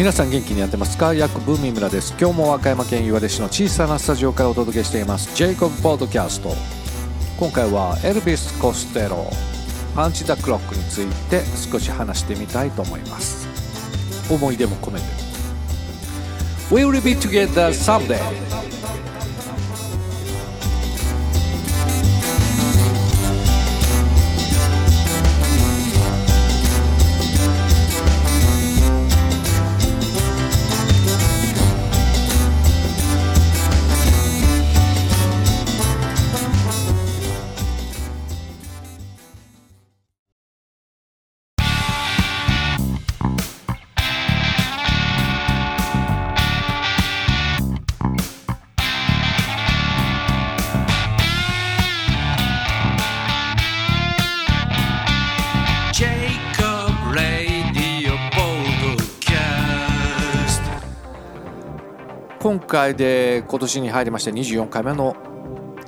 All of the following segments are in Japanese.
皆さん元気にやってますか？ヤクブーミ村です。今日も和歌山県岩出市の小さなスタジオからお届けしています。ジェイコブポッドキャスト今回はエルビス・コステロ。パンチ・ザ・クロックについて少し話してみたいと思います。思い出も込めて。We'll be together someday. 回で今年に入りまして24回目の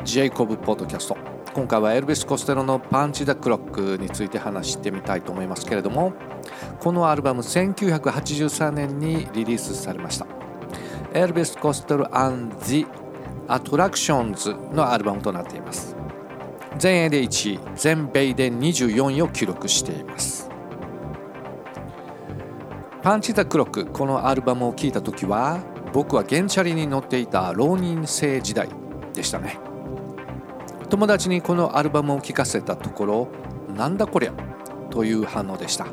ジェイコブポッドキャスト。今回はエルビス・コステロのパンチ・ダ・クロックについて話してみたいと思いますけれどもこのアルバム1983年にリリースされました。エルビス・コステロ &The Attractions のアルバムとなっています。全英で1位全米で24位を記録しています。パンチ・ダ・クロックこのアルバムを聴いた時は僕は原チャリに乗っていた浪人生時代でしたね。友達にこのアルバムを聴かせたところなんだこりゃという反応でした。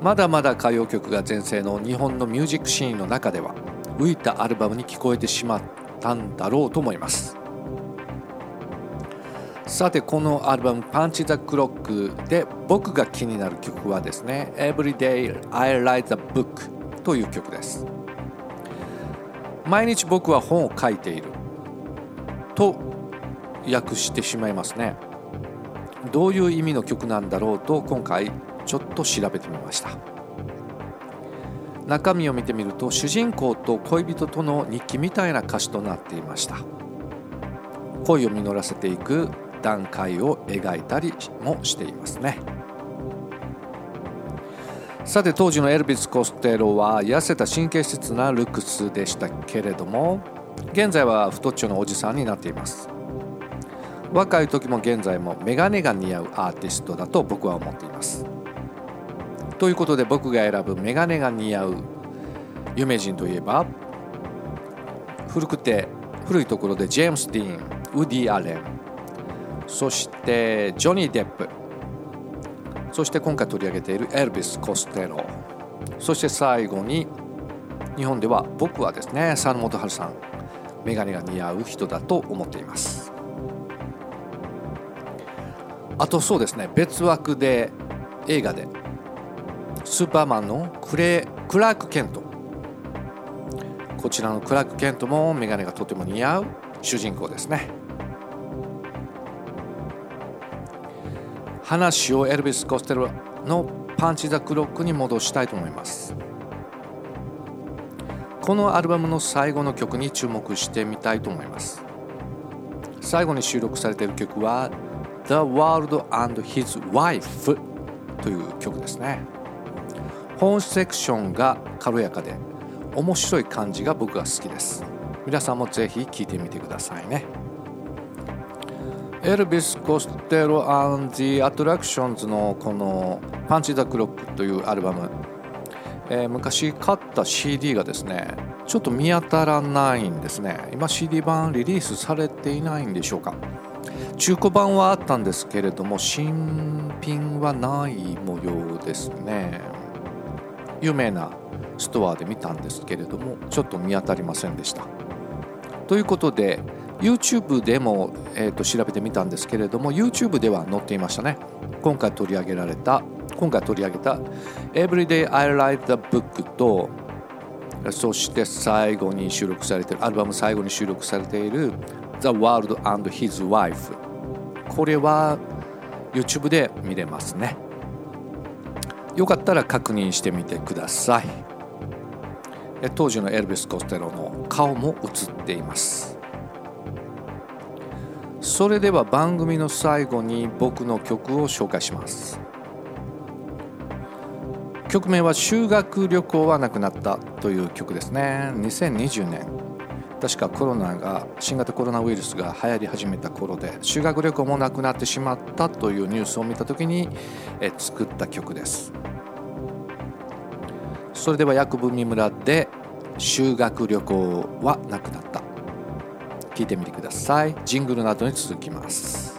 まだまだ歌謡曲が全盛の日本のミュージックシーンの中では浮いたアルバムに聞こえてしまったんだろうと思います。さてこのアルバム「パンチ・ザ・クロック」で僕が気になる曲はですね「Everyday I Write a Book」という曲です。毎日僕は本を書いている。と訳してしまいますね。どういう意味の曲なんだろうと今回ちょっと調べてみました。中身を見てみると主人公と恋人との日記みたいな歌詞となっていました。恋を実らせていく段階を描いたりもしていますね。さて当時のエルビス・コステロは痩せた神経質なルックスでしたけれども現在は太っちょのおじさんになっています。若い時も現在もメガネが似合うアーティストだと僕は思っています。ということで僕が選ぶメガネが似合う有名人といえば古くて古いところでジェームス・ディーンウディ・アレンそしてジョニー・デップ。そして今回取り上げているエルビス・コステロ。そして最後に日本では僕はですね佐野元春さんメガネが似合う人だと思っています。あとそうですね別枠で映画でスーパーマンのクレクラーク・ケント。こちらのクラーク・ケントもメガネがとても似合う主人公ですね。話をエルビス・コステロのパンチ・ザ・クロックに戻したいと思います。このアルバムの最後の曲に注目してみたいと思います。最後に収録されている曲は The World and His Wife という曲ですね。本セクションが軽やかで面白い感じが僕が好きです。皆さんもぜひ聴いてみてくださいね。エルビス・コステロ &The Attractions のこのパンチ・ザ・クロックというアルバム、えー、昔買った CD がですねちょっと見当たらないんですね。今 CD 版リリースされていないんでしょうか。中古版はあったんですけれども新品はない模様ですね。有名なストアで見たんですけれどもちょっと見当たりませんでした。ということで YouTube でも、えー、と調べてみたんですけれども YouTube では載っていましたね。今回取り上げられた今回取り上げた Everyday I Write the Book とそして最後に収録されているアルバム最後に収録されている The World and His Wife これは YouTube で見れますね。よかったら確認してみてください。当時のエルビス・コステロの顔も映っています。それでは番組の最後に僕の曲を紹介します。曲名は修学旅行はなくなったという曲ですね。2020年。確かコロナが新型コロナウイルスが流行り始めた頃で修学旅行もなくなってしまったというニュースを見た時にえ作った曲です。それでは薬部三村で修学旅行はなくなった聞いてみてくださいジングルなどに続きます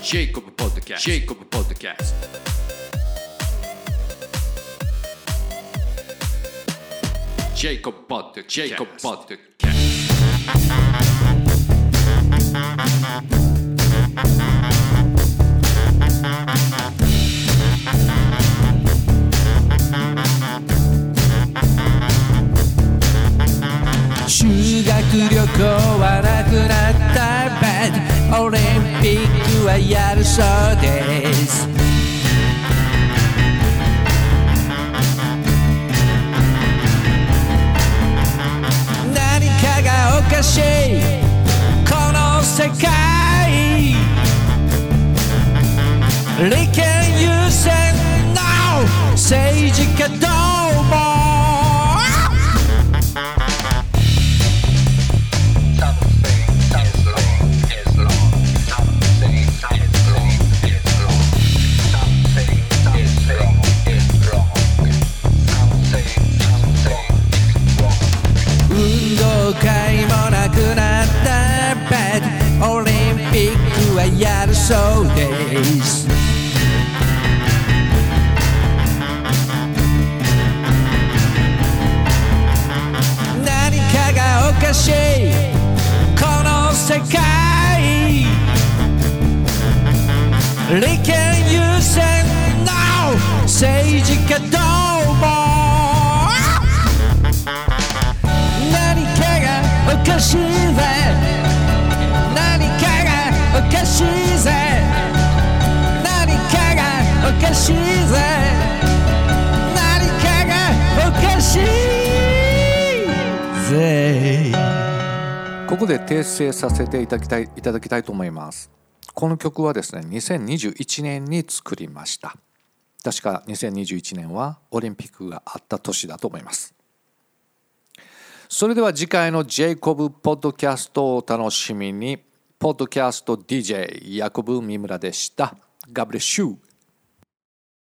Jacob Podcast. Jacob Podcast. Jacob Podcast. Jacob Podcast. 修利利権優先の政治家どうも。何かがおかしいぜ。何かがおかしいぜ。何かがおかしいぜ。何かがおかしいぜ。ここで訂正させていただきたいいただきたいと思います。この曲はですね2021年に作りました。確か2021年はオリンピックがあった年だと思います。それでは次回のジェイコブポッドキャストをお楽しみに。ポッドキャスト DJ ヤコブ三村でした。ガブレシュー